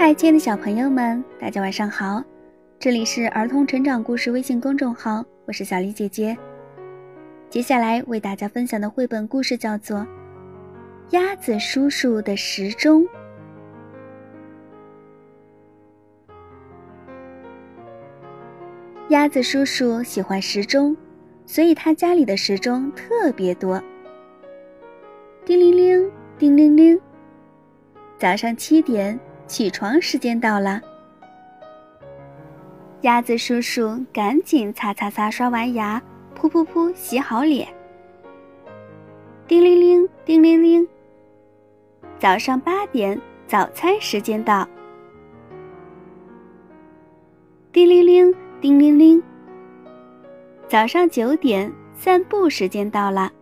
嗨，亲爱的小朋友们，大家晚上好！这里是儿童成长故事微信公众号，我是小黎姐姐。接下来为大家分享的绘本故事叫做《鸭子叔叔的时钟》。鸭子叔叔喜欢时钟，所以他家里的时钟特别多。叮铃铃，叮铃铃，早上七点。起床时间到了，鸭子叔叔赶紧擦擦擦，刷完牙，噗噗噗，洗好脸。叮铃铃，叮铃铃，早上八点，早餐时间到。叮铃铃，叮铃铃，早上九点，散步时间到了。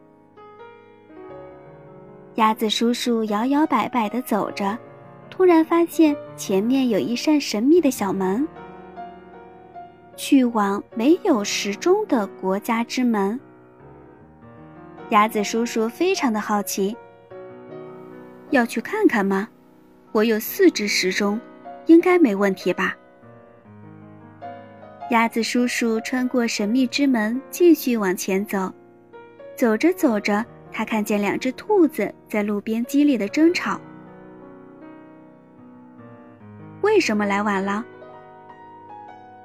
鸭子叔叔摇摇摆摆的走着。突然发现前面有一扇神秘的小门，去往没有时钟的国家之门。鸭子叔叔非常的好奇，要去看看吗？我有四只时钟，应该没问题吧？鸭子叔叔穿过神秘之门，继续往前走。走着走着，他看见两只兔子在路边激烈的争吵。为什么来晚了？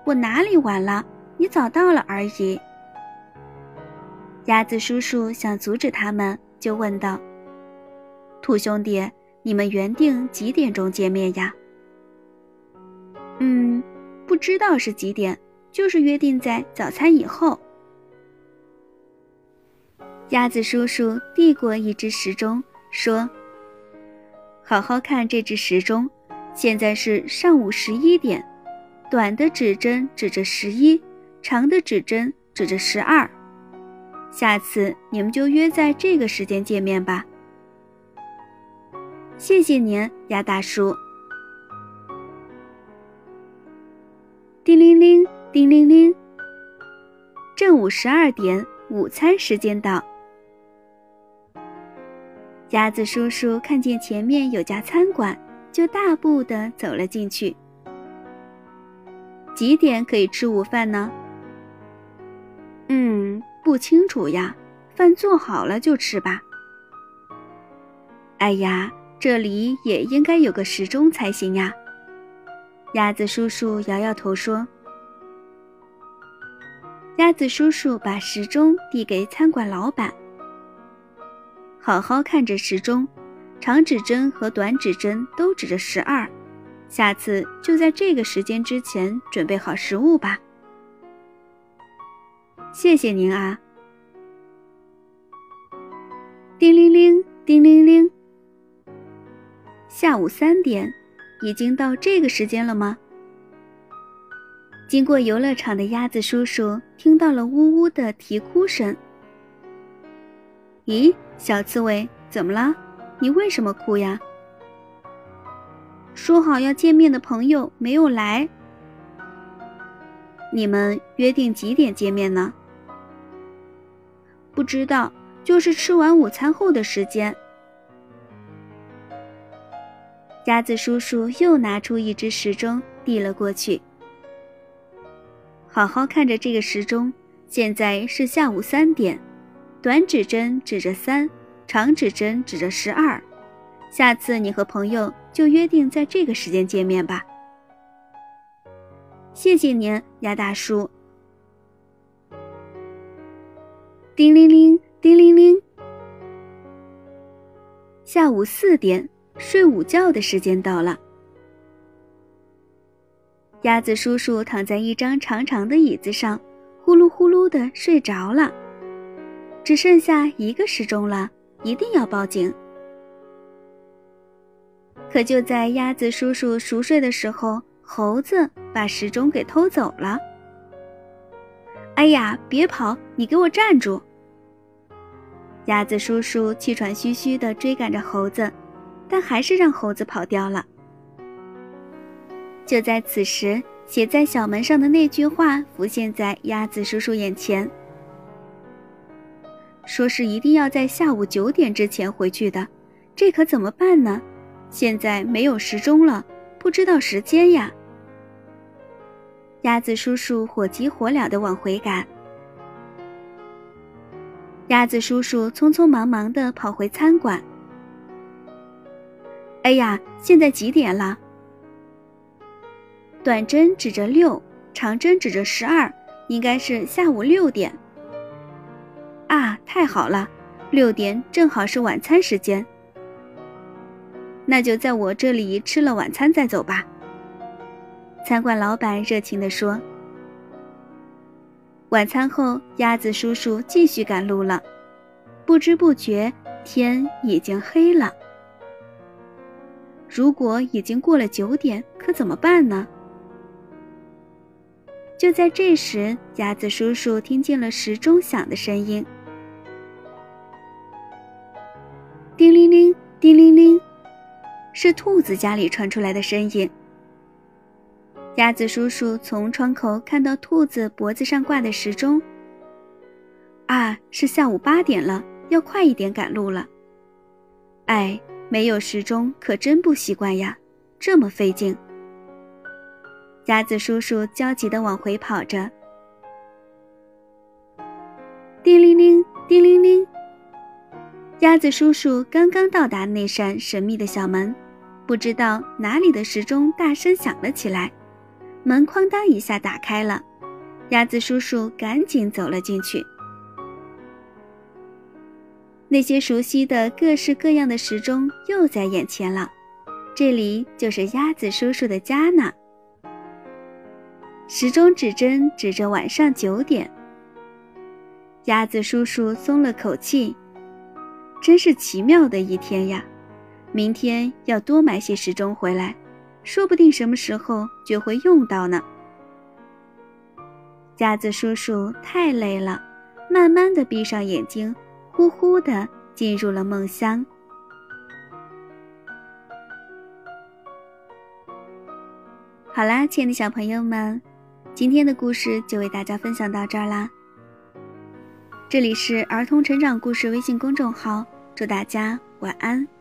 我哪里晚了？你早到了而已。鸭子叔叔想阻止他们，就问道：“兔兄弟，你们原定几点钟见面呀？”“嗯，不知道是几点，就是约定在早餐以后。”鸭子叔叔递过一只时钟，说：“好好看这只时钟。”现在是上午十一点，短的指针指着十一，长的指针指着十二。下次你们就约在这个时间见面吧。谢谢您，鸭大叔。叮铃铃，叮铃铃，正午十二点，午餐时间到。鸭子叔叔看见前面有家餐馆。就大步的走了进去。几点可以吃午饭呢？嗯，不清楚呀。饭做好了就吃吧。哎呀，这里也应该有个时钟才行呀。鸭子叔叔摇摇头说：“鸭子叔叔把时钟递给餐馆老板，好好看着时钟。”长指针和短指针都指着十二，下次就在这个时间之前准备好食物吧。谢谢您啊！叮铃铃，叮铃铃，下午三点，已经到这个时间了吗？经过游乐场的鸭子叔叔听到了呜呜的啼哭声。咦，小刺猬，怎么了？你为什么哭呀？说好要见面的朋友没有来。你们约定几点见面呢？不知道，就是吃完午餐后的时间。鸭子叔叔又拿出一只时钟递了过去。好好看着这个时钟，现在是下午三点，短指针指着三。长指针指着十二，下次你和朋友就约定在这个时间见面吧。谢谢您，鸭大叔。叮铃铃，叮铃铃，下午四点，睡午觉的时间到了。鸭子叔叔躺在一张长长的椅子上，呼噜呼噜的睡着了。只剩下一个时钟了。一定要报警！可就在鸭子叔叔熟睡的时候，猴子把时钟给偷走了。哎呀，别跑！你给我站住！鸭子叔叔气喘吁吁地追赶着猴子，但还是让猴子跑掉了。就在此时，写在小门上的那句话浮现在鸭子叔叔眼前。说是一定要在下午九点之前回去的，这可怎么办呢？现在没有时钟了，不知道时间呀。鸭子叔叔火急火燎地往回赶。鸭子叔叔匆匆忙忙地跑回餐馆。哎呀，现在几点了？短针指着六，长针指着十二，应该是下午六点。太好了，六点正好是晚餐时间。那就在我这里吃了晚餐再走吧。餐馆老板热情地说。晚餐后，鸭子叔叔继续赶路了，不知不觉天已经黑了。如果已经过了九点，可怎么办呢？就在这时，鸭子叔叔听见了时钟响的声音，叮铃铃，叮铃铃。是兔子家里传出来的声音。鸭子叔叔从窗口看到兔子脖子上挂的时钟。啊，是下午八点了，要快一点赶路了。哎，没有时钟可真不习惯呀，这么费劲。鸭子叔叔焦急地往回跑着。叮铃铃，叮铃铃。鸭子叔叔刚刚到达那扇神秘的小门，不知道哪里的时钟大声响了起来，门哐当一下打开了，鸭子叔叔赶紧走了进去。那些熟悉的各式各样的时钟又在眼前了，这里就是鸭子叔叔的家呢。时钟指针指着晚上九点，鸭子叔叔松了口气。真是奇妙的一天呀！明天要多买些时钟回来，说不定什么时候就会用到呢。夹子叔叔太累了，慢慢的闭上眼睛，呼呼的进入了梦乡。好啦，亲爱的小朋友们，今天的故事就为大家分享到这儿啦。这里是儿童成长故事微信公众号，祝大家晚安。